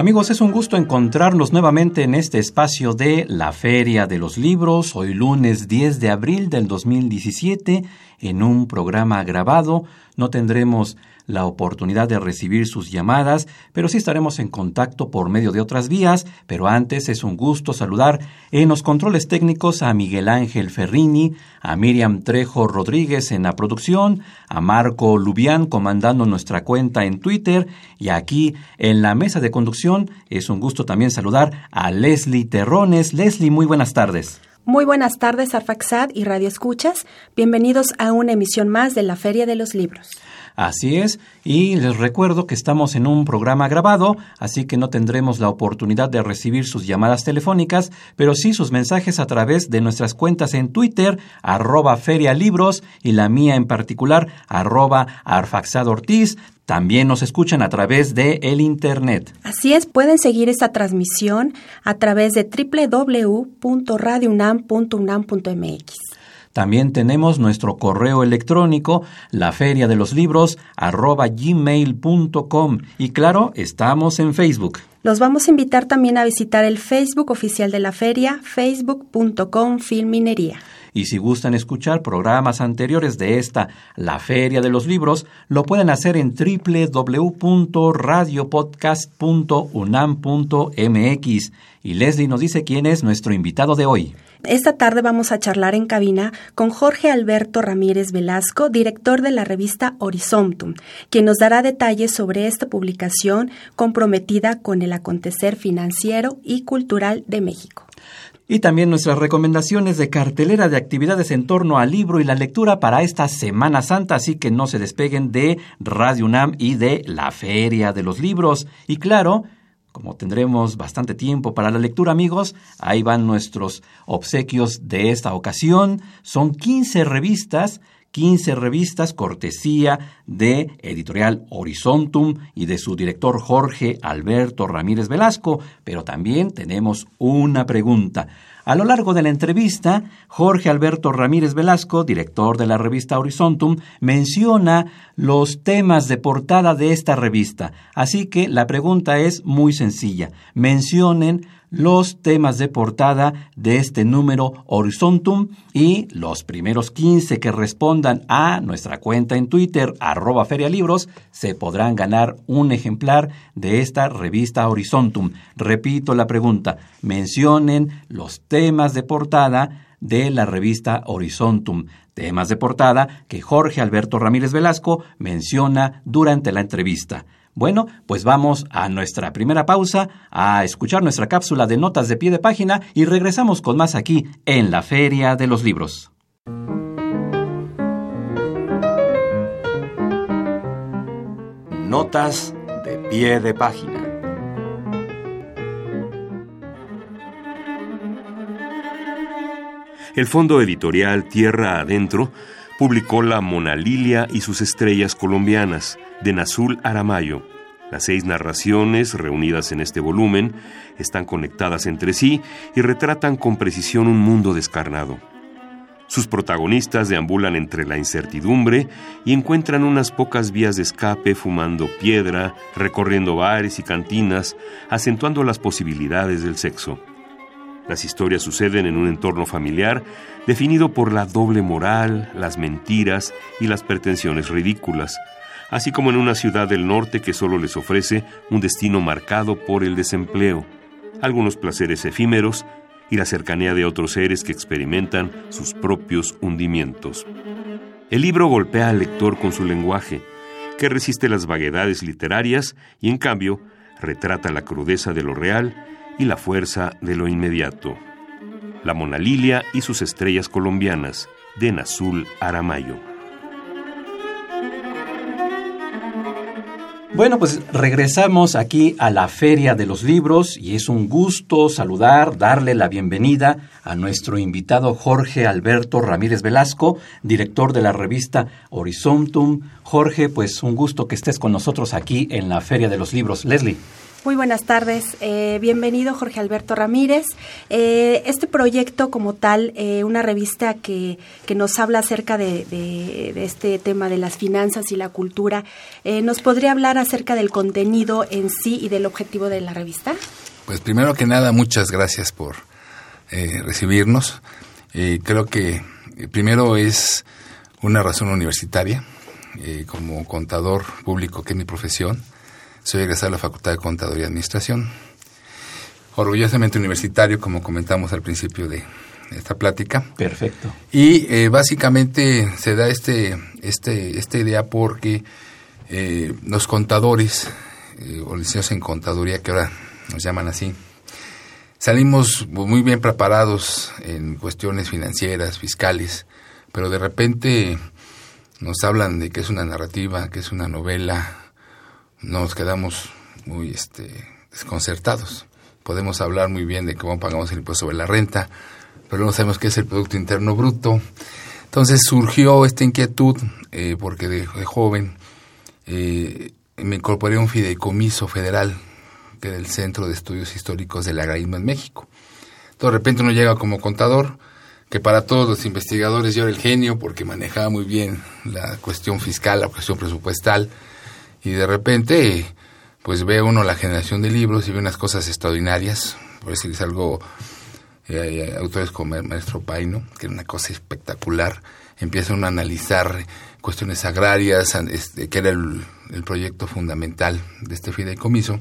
Amigos, es un gusto encontrarnos nuevamente en este espacio de la Feria de los Libros, hoy lunes 10 de abril del 2017, en un programa grabado. No tendremos la oportunidad de recibir sus llamadas, pero sí estaremos en contacto por medio de otras vías. Pero antes es un gusto saludar en los controles técnicos a Miguel Ángel Ferrini, a Miriam Trejo Rodríguez en la producción, a Marco Lubián comandando nuestra cuenta en Twitter y aquí en la mesa de conducción es un gusto también saludar a Leslie Terrones. Leslie, muy buenas tardes. Muy buenas tardes, Arfaxad y Radio Escuchas. Bienvenidos a una emisión más de la Feria de los Libros. Así es, y les recuerdo que estamos en un programa grabado, así que no tendremos la oportunidad de recibir sus llamadas telefónicas, pero sí sus mensajes a través de nuestras cuentas en Twitter, arroba ferialibros, y la mía en particular, arroba. También nos escuchan a través de el Internet. Así es, pueden seguir esta transmisión a través de www.radiounam.unam.mx. También tenemos nuestro correo electrónico, la feria de los libros, arroba gmail.com. Y claro, estamos en Facebook. Los vamos a invitar también a visitar el Facebook oficial de la feria, facebook.com filminería. Y si gustan escuchar programas anteriores de esta, la Feria de los Libros, lo pueden hacer en www.radiopodcast.unam.mx. Y Leslie nos dice quién es nuestro invitado de hoy. Esta tarde vamos a charlar en cabina con Jorge Alberto Ramírez Velasco, director de la revista Horizontum, quien nos dará detalles sobre esta publicación comprometida con el acontecer financiero y cultural de México. Y también nuestras recomendaciones de cartelera de actividades en torno al libro y la lectura para esta Semana Santa, así que no se despeguen de Radio UNAM y de la Feria de los Libros. Y claro, como tendremos bastante tiempo para la lectura, amigos, ahí van nuestros obsequios de esta ocasión. Son 15 revistas 15 revistas cortesía de Editorial Horizontum y de su director Jorge Alberto Ramírez Velasco, pero también tenemos una pregunta. A lo largo de la entrevista, Jorge Alberto Ramírez Velasco, director de la revista Horizontum, menciona los temas de portada de esta revista. Así que la pregunta es muy sencilla. Mencionen los temas de portada de este número Horizontum y los primeros 15 que respondan a nuestra cuenta en Twitter, arroba ferialibros, se podrán ganar un ejemplar de esta revista Horizontum. Repito la pregunta, mencionen los temas de portada de la revista Horizontum, temas de portada que Jorge Alberto Ramírez Velasco menciona durante la entrevista. Bueno, pues vamos a nuestra primera pausa, a escuchar nuestra cápsula de notas de pie de página y regresamos con más aquí en la Feria de los Libros. Notas de pie de página. El fondo editorial Tierra Adentro publicó La Mona Lilia y sus estrellas colombianas de Nazul Aramayo. Las seis narraciones reunidas en este volumen están conectadas entre sí y retratan con precisión un mundo descarnado. Sus protagonistas deambulan entre la incertidumbre y encuentran unas pocas vías de escape fumando piedra, recorriendo bares y cantinas, acentuando las posibilidades del sexo. Las historias suceden en un entorno familiar definido por la doble moral, las mentiras y las pretensiones ridículas, así como en una ciudad del norte que solo les ofrece un destino marcado por el desempleo, algunos placeres efímeros y la cercanía de otros seres que experimentan sus propios hundimientos. El libro golpea al lector con su lenguaje, que resiste las vaguedades literarias y en cambio retrata la crudeza de lo real y la fuerza de lo inmediato. La Mona Lilia y sus estrellas colombianas, de Nazul Aramayo. Bueno, pues regresamos aquí a la Feria de los Libros y es un gusto saludar, darle la bienvenida a nuestro invitado Jorge Alberto Ramírez Velasco, director de la revista Horizontum. Jorge, pues un gusto que estés con nosotros aquí en la Feria de los Libros. Leslie. Muy buenas tardes. Eh, bienvenido Jorge Alberto Ramírez. Eh, este proyecto como tal, eh, una revista que, que, nos habla acerca de, de, de, este tema de las finanzas y la cultura, ¿nos podría hablar acerca del contenido en sí y del objetivo de la revista? Pues primero que nada, muchas gracias por recibirnos. creo que primero es una razón universitaria, como contador público, que es mi profesión soy egresado de la Facultad de Contaduría y Administración. Orgullosamente universitario, como comentamos al principio de esta plática. Perfecto. Y eh, básicamente se da este, este, esta idea porque eh, los contadores, eh, o licenciados en contaduría, que ahora nos llaman así, salimos muy bien preparados en cuestiones financieras, fiscales, pero de repente nos hablan de que es una narrativa, que es una novela, nos quedamos muy este, desconcertados. Podemos hablar muy bien de cómo pagamos el impuesto sobre la renta, pero no sabemos qué es el Producto Interno Bruto. Entonces surgió esta inquietud, eh, porque de, joven eh, me incorporé a un fideicomiso federal, que era el Centro de Estudios Históricos del Agrarismo en México. de repente uno llega como contador, que para todos los investigadores yo era el genio, porque manejaba muy bien la cuestión fiscal, la cuestión presupuestal, y de repente pues ve uno la generación de libros y ve unas cosas extraordinarias, por decirles algo, eh, autores como el maestro Paino, que era una cosa espectacular, empiezan a analizar cuestiones agrarias, este, que era el, el, proyecto fundamental de este fideicomiso,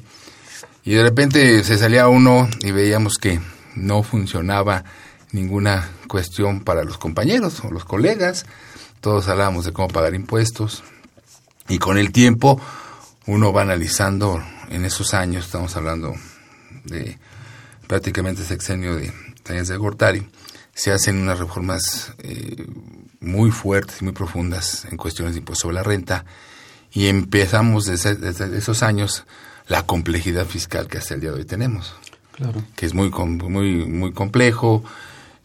y de repente se salía uno y veíamos que no funcionaba ninguna cuestión para los compañeros o los colegas, todos hablábamos de cómo pagar impuestos, y con el tiempo uno va analizando en esos años, estamos hablando de prácticamente sexenio de Tañez de Gortari, se hacen unas reformas eh, muy fuertes y muy profundas en cuestiones de impuesto sobre la renta y empezamos desde, esos años la complejidad fiscal que hasta el día de hoy tenemos. Claro. Que es muy, muy, muy complejo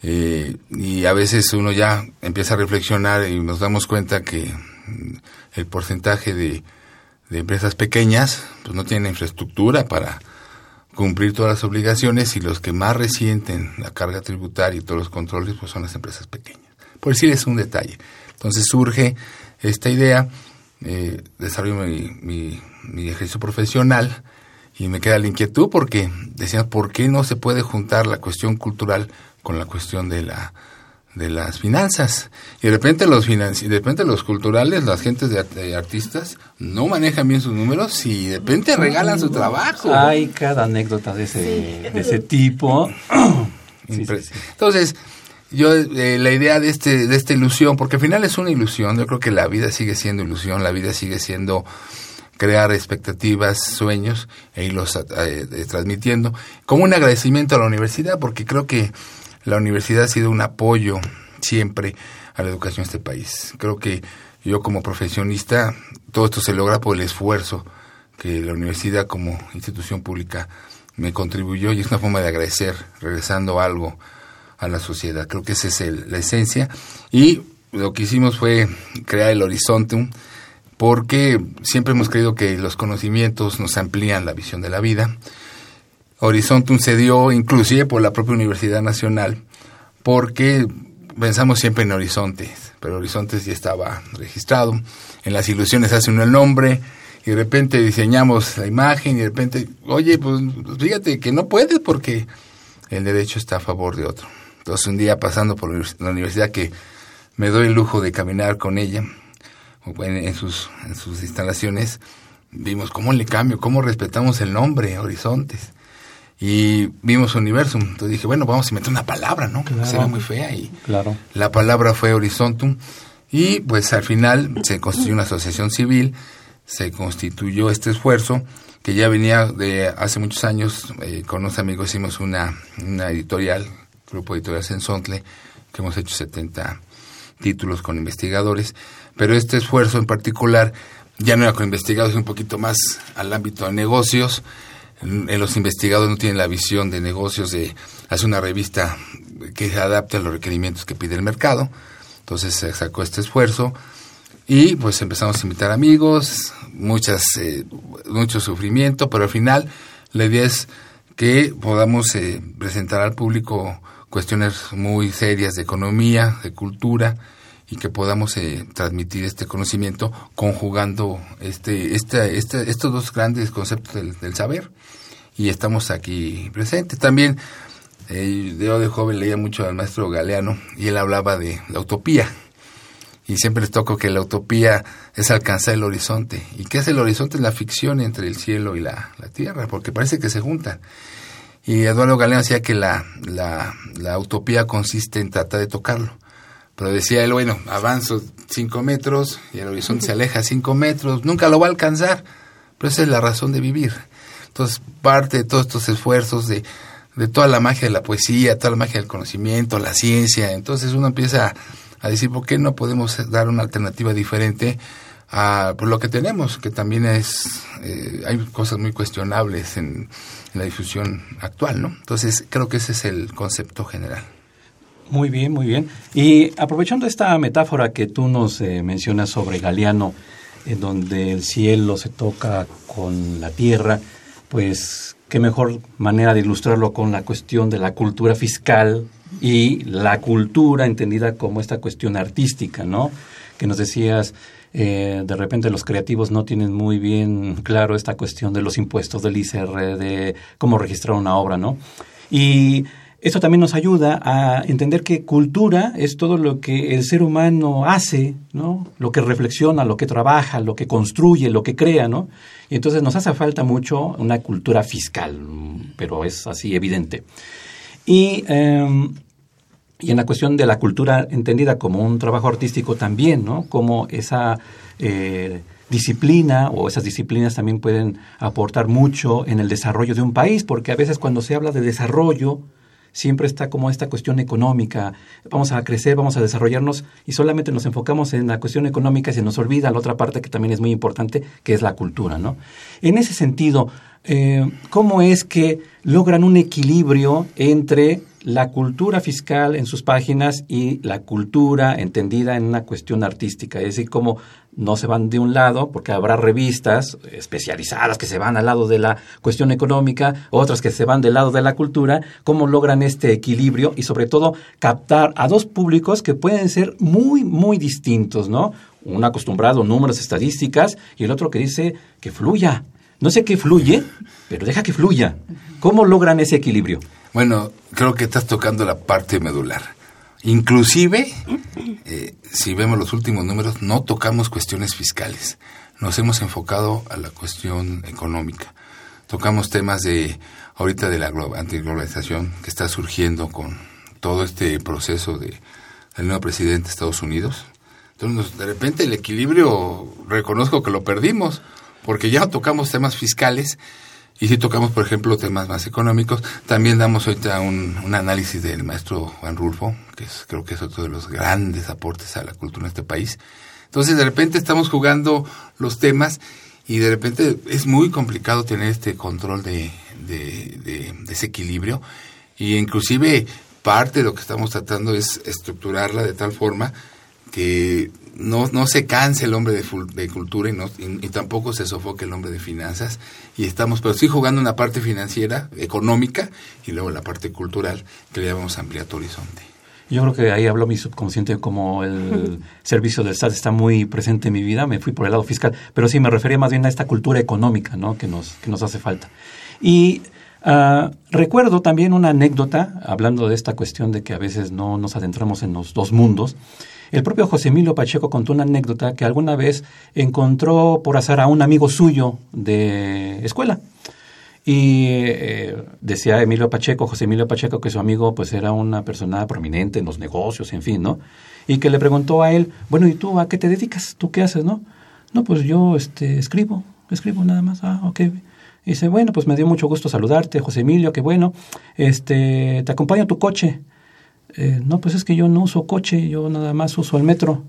eh, y a veces uno ya empieza a reflexionar y nos damos cuenta que el porcentaje de, empresas pequeñas pues no tienen infraestructura para cumplir todas las obligaciones y los que más resienten la carga tributaria y todos los controles pues son las empresas pequeñas. Por decirles un detalle. Entonces surge esta idea, eh, desarrollo mi, mi, ejercicio profesional y me queda la inquietud porque decían, ¿por qué no se puede juntar la cuestión cultural con la cuestión de la de las finanzas. Y de repente los financi de repente los culturales, las gentes de, artistas, no manejan bien sus números y de repente regalan su trabajo. Hay cada anécdota de ese, de ese tipo. Entonces, yo eh, la idea de este de esta ilusión, porque al final es una ilusión, yo creo que la vida sigue siendo ilusión, la vida sigue siendo crear expectativas, sueños e irlos eh, eh, transmitiendo, como un agradecimiento a la universidad, porque creo que la universidad ha sido un apoyo siempre a la educación de este país. Creo que yo como profesionista, todo esto se logra por el esfuerzo que la universidad como institución pública me contribuyó y es una forma de agradecer, regresando algo a la sociedad. Creo que esa es la esencia. Y lo que hicimos fue crear el Horizonte, porque siempre hemos creído que los conocimientos nos amplían la visión de la vida Horizonte se dio inclusive por la propia Universidad Nacional, porque pensamos siempre en Horizontes, pero Horizontes ya estaba registrado. En las ilusiones hace uno el nombre y de repente diseñamos la imagen y de repente, oye, pues fíjate que no puedes porque el derecho está a favor de otro. Entonces un día pasando por la universidad que me doy el lujo de caminar con ella en, sus, en sus instalaciones, vimos cómo le cambio, cómo respetamos el nombre, Horizontes y vimos Universum. Entonces dije, bueno, vamos a inventar una palabra, ¿no? Se ve muy fea y claro. la palabra fue Horizontum. Y pues al final se constituyó una asociación civil, se constituyó este esfuerzo que ya venía de hace muchos años, eh, con unos amigos hicimos una, una editorial, Grupo Editorial Sensontle, que hemos hecho 70 títulos con investigadores, pero este esfuerzo en particular ya no era con investigados, un poquito más al ámbito de negocios. En, los investigados no tienen la visión de negocios de hacer una revista que se adapte a los requerimientos que pide el mercado. Entonces se sacó este esfuerzo y pues empezamos a invitar amigos, muchas, eh, mucho sufrimiento, pero al final la idea es que podamos eh, presentar al público cuestiones muy serias de economía, de cultura, y que podamos eh, transmitir este conocimiento conjugando este, este, este, estos dos grandes conceptos del, saber. Y estamos aquí presentes. También eh, yo de joven leía mucho al maestro Galeano y él hablaba de la utopía. Y siempre les toco que la utopía es alcanzar el horizonte. ¿Y qué es el horizonte? Es la ficción entre el cielo y la, la tierra, porque parece que se juntan. Y Eduardo Galeano decía que la, la, la utopía consiste en tratar de tocarlo. Pero decía él, bueno, avanzo cinco metros y el horizonte se aleja cinco metros, nunca lo va a alcanzar, pero esa es la razón de vivir. Entonces, parte de todos estos esfuerzos de, de toda la magia de la poesía, toda la magia del conocimiento, la ciencia, entonces uno empieza a, decir, ¿por qué no podemos dar una alternativa diferente a por lo que tenemos? Que también es, eh, hay cosas muy cuestionables en, en la difusión actual, ¿no? Entonces, creo que ese es el concepto general. Muy bien, muy bien. Y aprovechando esta metáfora que tú nos eh, mencionas sobre Galeano, en donde el cielo se toca con la tierra, pues qué mejor manera de ilustrarlo con la cuestión de la cultura fiscal y la cultura entendida como esta cuestión artística, ¿no? Que nos decías, eh, de repente los creativos no tienen muy bien claro esta cuestión de los impuestos del ICR, de cómo registrar una obra, ¿no? Y esto también nos ayuda a entender que cultura es todo lo que el ser humano hace, ¿no? Lo que reflexiona, lo que trabaja, lo que construye, lo que crea, ¿no? Y entonces nos hace falta mucho una cultura fiscal, pero es así evidente. Y, em, y en la cuestión de la cultura entendida como un trabajo artístico también, ¿no? Como esa eh, disciplina o esas disciplinas también pueden aportar mucho en el desarrollo de un país, porque a veces cuando se habla de desarrollo, siempre está como esta cuestión económica, vamos a crecer, vamos a desarrollarnos y solamente nos enfocamos en la cuestión económica y se nos olvida la otra parte que también es muy importante, que es la cultura, ¿no? En ese sentido, eh, ¿cómo es que logran un equilibrio entre la cultura fiscal en sus páginas y la cultura entendida en una cuestión artística. Es decir, como no se van de un lado, porque habrá revistas especializadas que se van al lado de la cuestión económica, otras que se van del lado de la cultura, cómo logran este equilibrio y sobre todo captar a dos públicos que pueden ser muy, muy distintos, ¿no? Un acostumbrado a números, estadísticas y el otro que dice que fluya. No sé qué fluye, pero deja que fluya. ¿Cómo logran ese equilibrio? Bueno, creo que estás tocando la parte medular. Inclusive, eh, si vemos los últimos números, no tocamos cuestiones fiscales. Nos hemos enfocado a la cuestión económica. Tocamos temas de ahorita de la antiglobalización que está surgiendo con todo este proceso de, del nuevo presidente de Estados Unidos. Entonces, de repente el equilibrio, reconozco que lo perdimos, porque ya tocamos temas fiscales y si tocamos, por ejemplo, temas más económicos, también damos ahorita un, un análisis del maestro Juan Rulfo, que creo que es otro de los grandes aportes a la cultura en este país. Entonces, de repente estamos jugando los temas y de repente es muy complicado tener este control de, de, de, de ese equilibrio. Y inclusive parte de lo que estamos tratando es estructurarla de tal forma que no, no se canse el hombre de, de cultura y, no, y, tampoco se sofoque el hombre de finanzas. Y estamos, pero sí jugando una parte financiera, económica, y luego la parte cultural, que le llamamos ampliar tu horizonte. Yo creo que ahí habló mi subconsciente como el servicio del SAT está muy presente en mi vida, me fui por el lado fiscal, pero sí me refería más bien a esta cultura económica ¿no? que, nos, que nos hace falta. Y uh, recuerdo también una anécdota, hablando de esta cuestión de que a veces no nos adentramos en los dos mundos, el propio José Emilio Pacheco contó una anécdota que alguna vez encontró por azar a un amigo suyo de escuela. Y eh, decía Emilio Pacheco, José Emilio Pacheco, que su amigo pues era una persona prominente en los negocios, en fin, ¿no? Y que le preguntó a él, bueno, ¿y tú a qué te dedicas? ¿Tú qué haces, no? No, pues yo este, escribo, escribo nada más. Ah, ok. Y dice, bueno, pues me dio mucho gusto saludarte, José Emilio, qué bueno. Este, te acompaño a tu coche. Eh, no, pues es que yo no uso coche, yo nada más uso el metro.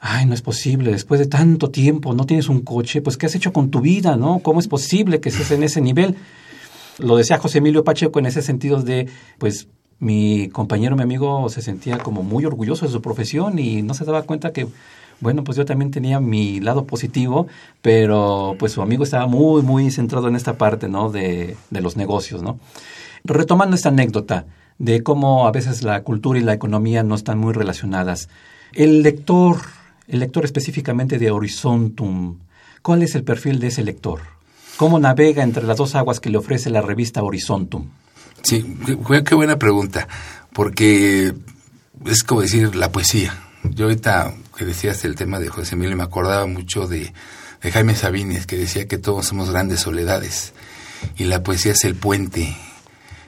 ay, no es posible, después de tanto tiempo no tienes un coche, pues ¿qué has hecho con tu vida, no? ¿Cómo es posible que estés en ese nivel? Lo decía José Emilio Pacheco en ese sentido de, pues mi compañero, mi amigo se sentía como muy orgulloso de su profesión y no se daba cuenta que, bueno, pues yo también tenía mi lado positivo, pero pues su amigo estaba muy, muy centrado en esta parte, ¿no? De, de los negocios, ¿no? Retomando esta anécdota de cómo a veces la cultura y la economía no están muy relacionadas. El lector, el lector específicamente de Horizontum, ¿cuál es el perfil de ese lector? ¿Cómo navega entre las dos aguas que le ofrece la revista Horizontum? Sí, qué, buena pregunta, porque es como decir la poesía. Yo ahorita que decías el tema de José Emilio me acordaba mucho de, de Jaime Sabines, que decía que todos somos grandes soledades y la poesía es el puente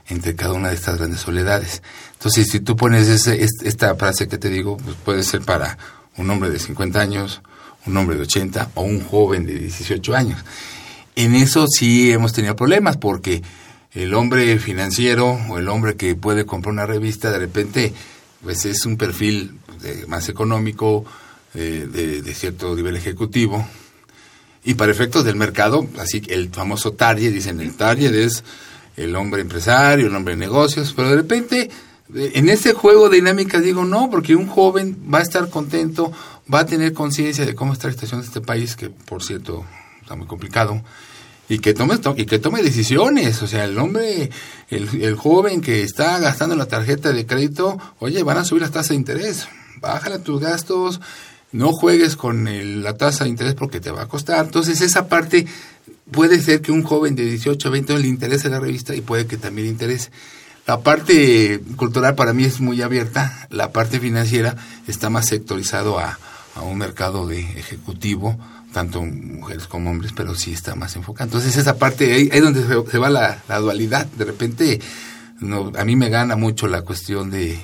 entre cada una de estas grandes soledades. Entonces, si tú pones ese, esta frase que te digo, pues puede ser para un hombre de 50 años, un hombre de 80 o un joven de 18 años. En eso sí hemos tenido problemas porque el hombre financiero o el hombre que puede comprar una revista de repente pues es un perfil más económico, eh, de, cierto nivel ejecutivo. Y para efectos del mercado, así el famoso target, dicen el target es el hombre empresario, el hombre de negocios, pero de repente eh, en ese juego de dinámicas digo no, porque un joven va a estar contento, va a tener conciencia de cómo está la situación de este país, que por cierto está muy complicado, y que tome y que tome decisiones, o sea, el hombre, el, el joven que está gastando la tarjeta de crédito, oye, van a subir las tasas de interés, bájale tus gastos, no juegues con la tasa de interés porque te va a costar. Entonces esa parte puede ser que un joven de 18 o 20 años le interese la revista y puede que también le interese. La parte cultural para mí es muy abierta, la parte financiera está más sectorizado a, un mercado de ejecutivo, tanto mujeres como hombres, pero sí está más enfocado. Entonces esa parte, ahí, es donde se, va la, dualidad. De repente, no, a mí me gana mucho la cuestión de,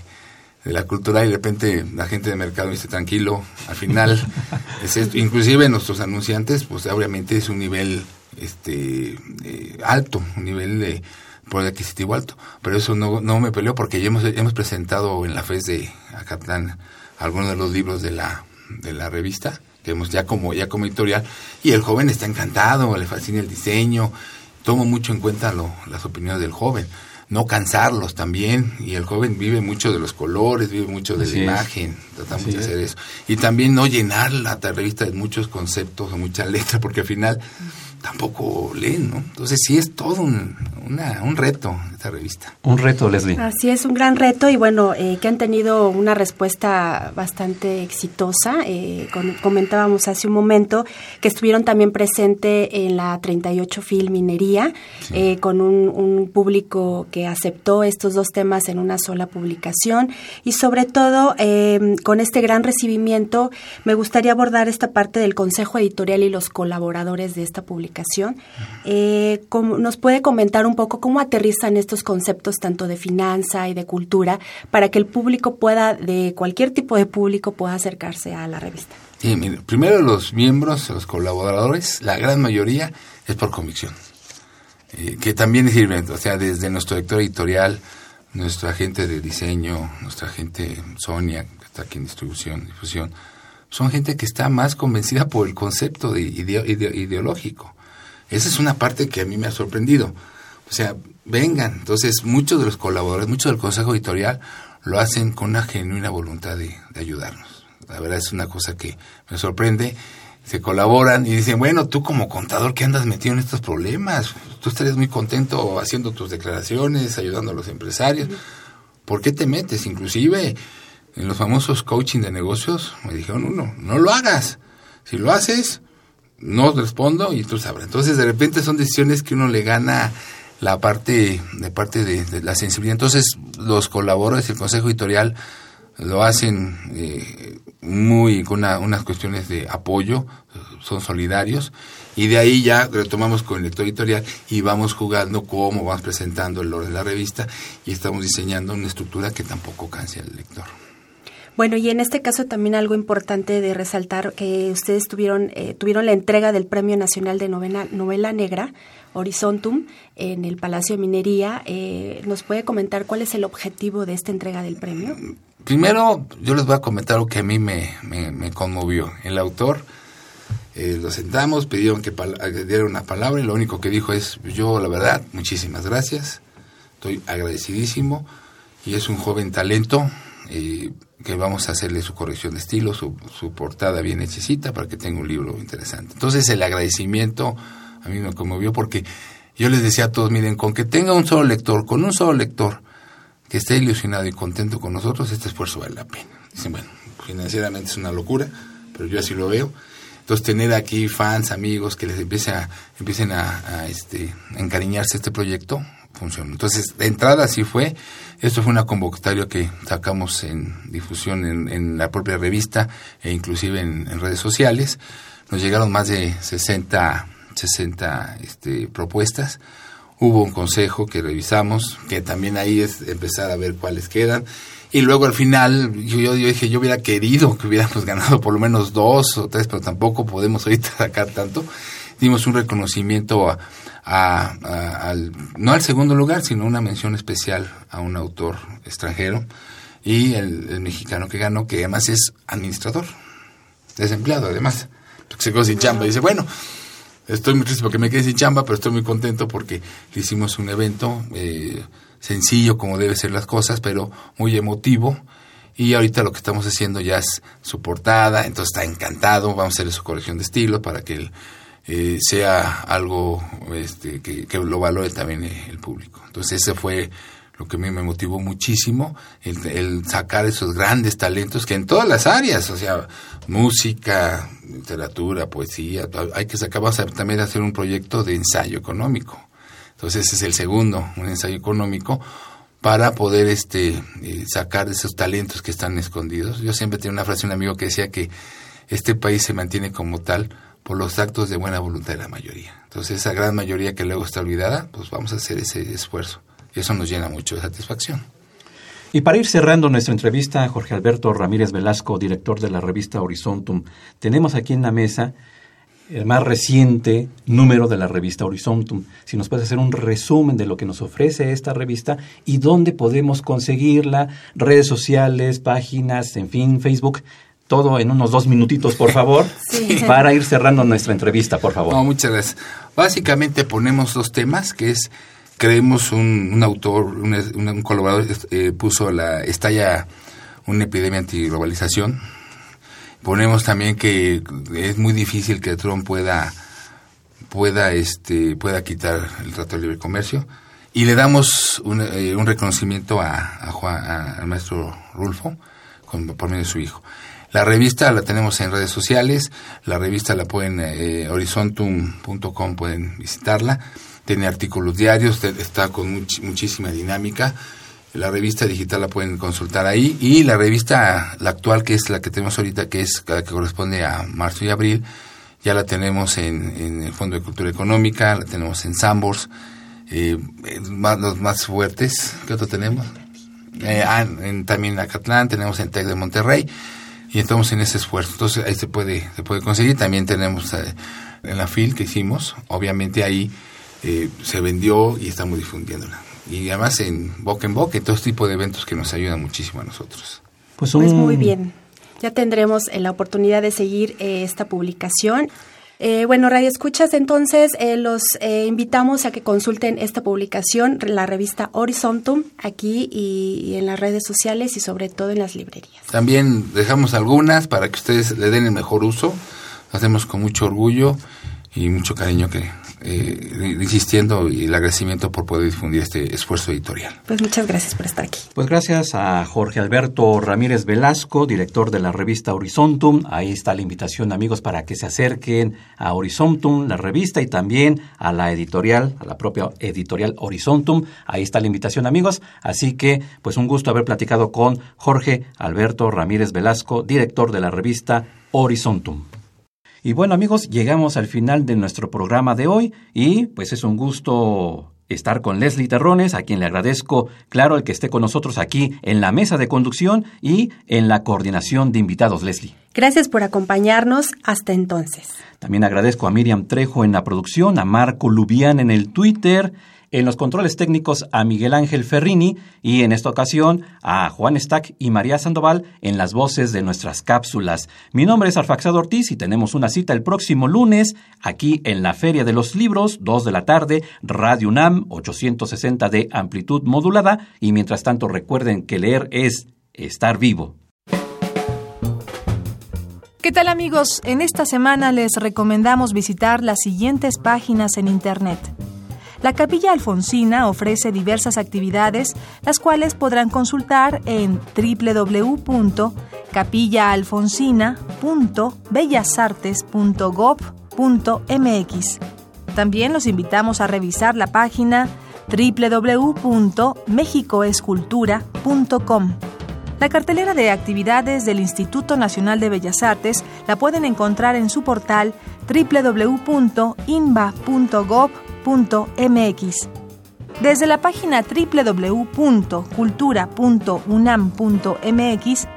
de la cultura y de repente la gente de mercado dice tranquilo, al final, es inclusive nuestros anunciantes, pues obviamente es un nivel este eh, alto, un nivel de poder adquisitivo alto. Pero eso no, no me peleó porque ya hemos, hemos presentado en la FES de Acatlán algunos de los libros de la, de la revista, que hemos ya como, ya como editorial, y el joven está encantado, le fascina el diseño, tomo mucho en cuenta lo, las opiniones del joven. No cansarlos también, y el joven vive mucho de los colores, vive mucho de la imagen, tratamos de hacer eso. Y también no llenar la revista de muchos conceptos o mucha letra, porque al final tampoco leen, ¿no? Entonces sí es todo un, un reto esta revista. Un reto, Leslie. Así es, un gran reto y bueno, eh, que han tenido una respuesta bastante exitosa. Eh, comentábamos hace un momento que estuvieron también presente en la 38 Film Minería eh, con un, un, público que aceptó estos dos temas en una sola publicación y sobre todo con este gran recibimiento me gustaría abordar esta parte del consejo editorial y los colaboradores de esta publicación eh, ¿Nos puede comentar un poco cómo aterrizan estos conceptos tanto de finanza y de cultura para que el público pueda, de cualquier tipo de público, pueda acercarse a la revista? Primero los miembros, los colaboradores, la gran mayoría es por convicción, eh, que también sirve, o sea, desde nuestro director editorial, nuestro agente de diseño, nuestra agente Sonia, que está aquí en distribución, difusión, son gente que está más convencida por el concepto de ideológico. Esa es una parte que a mí me ha sorprendido. O sea, vengan. Entonces, muchos de los colaboradores, muchos del Consejo Editorial lo hacen con una genuina voluntad de, ayudarnos. La verdad es una cosa que me sorprende. Se colaboran y dicen, bueno, tú como contador ¿qué andas metido en estos problemas, tú estarías muy contento haciendo tus declaraciones, ayudando a los empresarios. ¿Por qué te metes? Inclusive en los famosos coaching de negocios me dijeron, uno, no lo hagas. Si lo haces, no respondo y tú sabrás. Entonces, de repente son decisiones que uno le gana la parte de parte de, la sensibilidad. Entonces, los colaboradores el Consejo Editorial lo hacen eh, muy con unas cuestiones de apoyo, son solidarios, y de ahí ya retomamos con el lector editorial y vamos jugando cómo vamos presentando el orden de la revista y estamos diseñando una estructura que tampoco canse al lector. Bueno, y en este caso también algo importante de resaltar que ustedes tuvieron, eh, tuvieron la entrega del Premio Nacional de Novela, Novela Negra, Horizontum, en el Palacio de Minería. Eh, ¿Nos puede comentar cuál es el objetivo de esta entrega del premio? Primero, yo les voy a comentar lo que a mí me, me, conmovió. El autor, eh, lo sentamos, pidieron que, que diera una palabra y lo único que dijo es, yo la verdad, muchísimas gracias, estoy agradecidísimo y es un joven talento eh, que vamos a hacerle su corrección de estilo, su, portada bien hechecita para que tenga un libro interesante. Entonces el agradecimiento a mí me conmovió porque yo les decía a todos, miren, con que tenga un solo lector, con un solo lector que esté ilusionado y contento con nosotros, este esfuerzo vale la pena. Dicen, bueno, financieramente es una locura, pero yo así lo veo. Entonces tener aquí fans, amigos que les empiecen a, empiecen a, este, encariñarse este proyecto, funciona. Entonces, de entrada así fue. Esto fue una convocatoria que sacamos en difusión en, la propia revista e inclusive en, redes sociales. Nos llegaron más de 60, 60 este, propuestas. Hubo un consejo que revisamos, que también ahí es empezar a ver cuáles quedan. Y luego al final, yo, yo, dije, yo hubiera querido que hubiéramos ganado por lo menos dos o tres, pero tampoco podemos ahorita sacar tanto. Dimos un reconocimiento a, al, no al segundo lugar, sino una mención especial a un autor extranjero y el, mexicano que ganó, que además es administrador, desempleado además, porque se quedó sin chamba. Dice, bueno, estoy muy triste porque me quedé sin chamba, pero estoy muy contento porque le hicimos un evento eh, sencillo como debe ser las cosas, pero muy emotivo. Y ahorita lo que estamos haciendo ya es su portada, entonces está encantado, vamos a hacerle su corrección de estilo para que él eh, sea algo este, que, lo valore también el público. Entonces ese fue lo que a mí me motivó muchísimo, el, sacar esos grandes talentos que en todas las áreas, o sea, música, literatura, poesía, hay que sacar, vamos a también hacer un proyecto de ensayo económico. Entonces ese es el segundo, un ensayo económico para poder este eh, sacar esos talentos que están escondidos. Yo siempre tenía una frase un amigo que decía que este país se mantiene como tal por los actos de buena voluntad de la mayoría. Entonces, esa gran mayoría que luego está olvidada, pues vamos a hacer ese esfuerzo. Eso nos llena mucho de satisfacción. Y para ir cerrando nuestra entrevista, Jorge Alberto Ramírez Velasco, director de la revista Horizontum, tenemos aquí en la mesa el más reciente número de la revista Horizontum. Si nos puede hacer un resumen de lo que nos ofrece esta revista y dónde podemos conseguirla, redes sociales, páginas, en fin, Facebook todo en unos dos minutitos, por favor, para ir cerrando nuestra entrevista, por favor. No, muchas gracias. Básicamente ponemos dos temas, que es, creemos un, autor, un, colaborador eh, puso la, estalla una epidemia antiglobalización. Ponemos también que es muy difícil que Trump pueda, pueda, este, pueda quitar el Trato de Libre Comercio. Y le damos un, eh, reconocimiento a, a Juan, al maestro Rulfo con, por medio de su hijo. La revista la tenemos en redes sociales, la revista la pueden, eh, horizontum.com pueden visitarla, tiene artículos diarios, está con muchísima dinámica. La revista digital la pueden consultar ahí y la revista, la actual, que es la que tenemos ahorita, que es que corresponde a marzo y abril, ya la tenemos en, el Fondo de Cultura Económica, la tenemos en Sambors, eh, los más fuertes, ¿qué otro tenemos? Eh, ah, en, también en Acatlán, tenemos en TEC de Monterrey y estamos en ese esfuerzo. Entonces ahí se puede, se puede conseguir. También tenemos eh, en la FIL que hicimos, obviamente ahí eh, se vendió y estamos difundiéndola. Y además en boca en boca, y todo este tipo de eventos que nos ayudan muchísimo a nosotros. Pues, pues muy bien. Ya tendremos la oportunidad de seguir eh, esta publicación. Eh, bueno, Radio Escuchas, entonces eh, los eh, invitamos a que consulten esta publicación, la revista Horizontum, aquí y, en las redes sociales y sobre todo en las librerías. También dejamos algunas para que ustedes le den el mejor uso. hacemos con mucho orgullo y mucho cariño que eh, insistiendo y el agradecimiento por poder difundir este esfuerzo editorial. Pues muchas gracias por estar aquí. Pues gracias a Jorge Alberto Ramírez Velasco, director de la revista Horizontum. Ahí está la invitación, amigos, para que se acerquen a Horizontum, la revista, y también a la editorial, a la propia editorial Horizontum. Ahí está la invitación, amigos. Así que, pues un gusto haber platicado con Jorge Alberto Ramírez Velasco, director de la revista Horizontum. Y bueno amigos, llegamos al final de nuestro programa de hoy y pues es un gusto estar con Leslie Terrones, a quien le agradezco, claro, el que esté con nosotros aquí en la mesa de conducción y en la coordinación de invitados, Leslie. Gracias por acompañarnos. Hasta entonces. También agradezco a Miriam Trejo en la producción, a Marco Lubián en el Twitter en los controles técnicos a Miguel Ángel Ferrini y en esta ocasión a Juan Stack y María Sandoval en las voces de nuestras cápsulas. Mi nombre es Arfaxado Ortiz y tenemos una cita el próximo lunes aquí en la Feria de los Libros, 2 de la tarde, Radio UNAM 860 de amplitud modulada y mientras tanto recuerden que leer es estar vivo. ¿Qué tal amigos? En esta semana les recomendamos visitar las siguientes páginas en Internet. La Capilla Alfonsina ofrece diversas actividades, las cuales podrán consultar en www.capillaalfonsina.bellasartes.gov.mx. También los invitamos a revisar la página www.mexicoescultura.com. La cartelera de actividades del Instituto Nacional de Bellas Artes la pueden encontrar en su portal www.inba.gov.mx desde la página www.cultura.unam.mx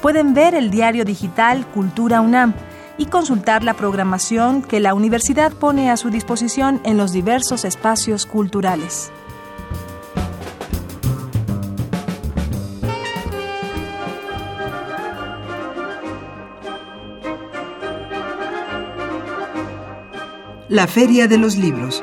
pueden ver el diario digital Cultura UNAM y consultar la programación que la universidad pone a su disposición en los diversos espacios culturales. La Feria de los Libros